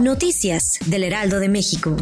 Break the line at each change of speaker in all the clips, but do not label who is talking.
Noticias del Heraldo de México.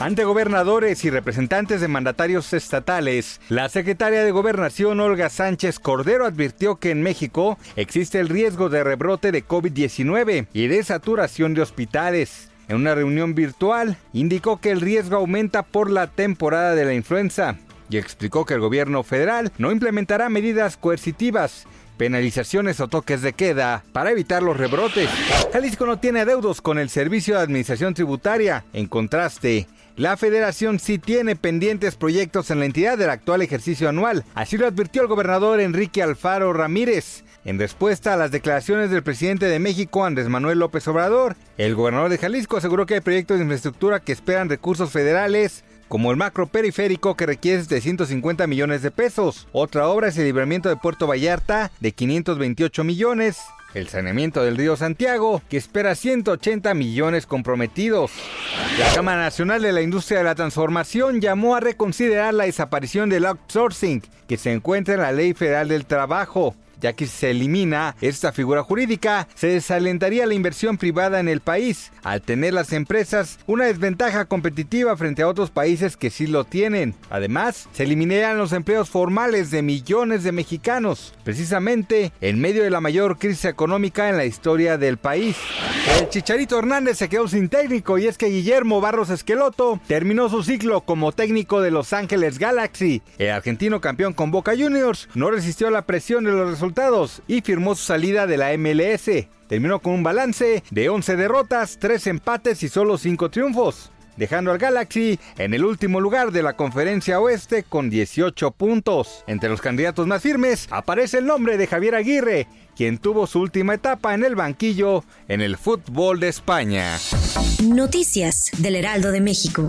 Ante gobernadores y representantes de mandatarios estatales, la secretaria de Gobernación Olga Sánchez Cordero advirtió que en México existe el riesgo de rebrote de COVID-19 y de saturación de hospitales. En una reunión virtual, indicó que el riesgo aumenta por la temporada de la influenza y explicó que el gobierno federal no implementará medidas coercitivas penalizaciones o toques de queda para evitar los rebrotes. Jalisco no tiene adeudos con el Servicio de Administración Tributaria. En contraste, la federación sí tiene pendientes proyectos en la entidad del actual ejercicio anual. Así lo advirtió el gobernador Enrique Alfaro Ramírez. En respuesta a las declaraciones del presidente de México, Andrés Manuel López Obrador, el gobernador de Jalisco aseguró que hay proyectos de infraestructura que esperan recursos federales como el macro periférico que requiere de 150 millones de pesos. Otra obra es el libramiento de Puerto Vallarta de 528 millones. El saneamiento del río Santiago, que espera 180 millones comprometidos. La Cámara Nacional de la Industria de la Transformación llamó a reconsiderar la desaparición del outsourcing, que se encuentra en la Ley Federal del Trabajo ya que si se elimina esta figura jurídica, se desalentaría la inversión privada en el país, al tener las empresas una desventaja competitiva frente a otros países que sí lo tienen. Además, se eliminarían los empleos formales de millones de mexicanos, precisamente en medio de la mayor crisis económica en la historia del país. El Chicharito Hernández se quedó sin técnico y es que Guillermo Barros Esqueloto terminó su ciclo como técnico de Los Ángeles Galaxy. El argentino campeón con Boca Juniors no resistió la presión de los y firmó su salida de la MLS. Terminó con un balance de 11 derrotas, 3 empates y solo 5 triunfos, dejando al Galaxy en el último lugar de la conferencia oeste con 18 puntos. Entre los candidatos más firmes aparece el nombre de Javier Aguirre, quien tuvo su última etapa en el banquillo en el fútbol de España.
Noticias del Heraldo de México.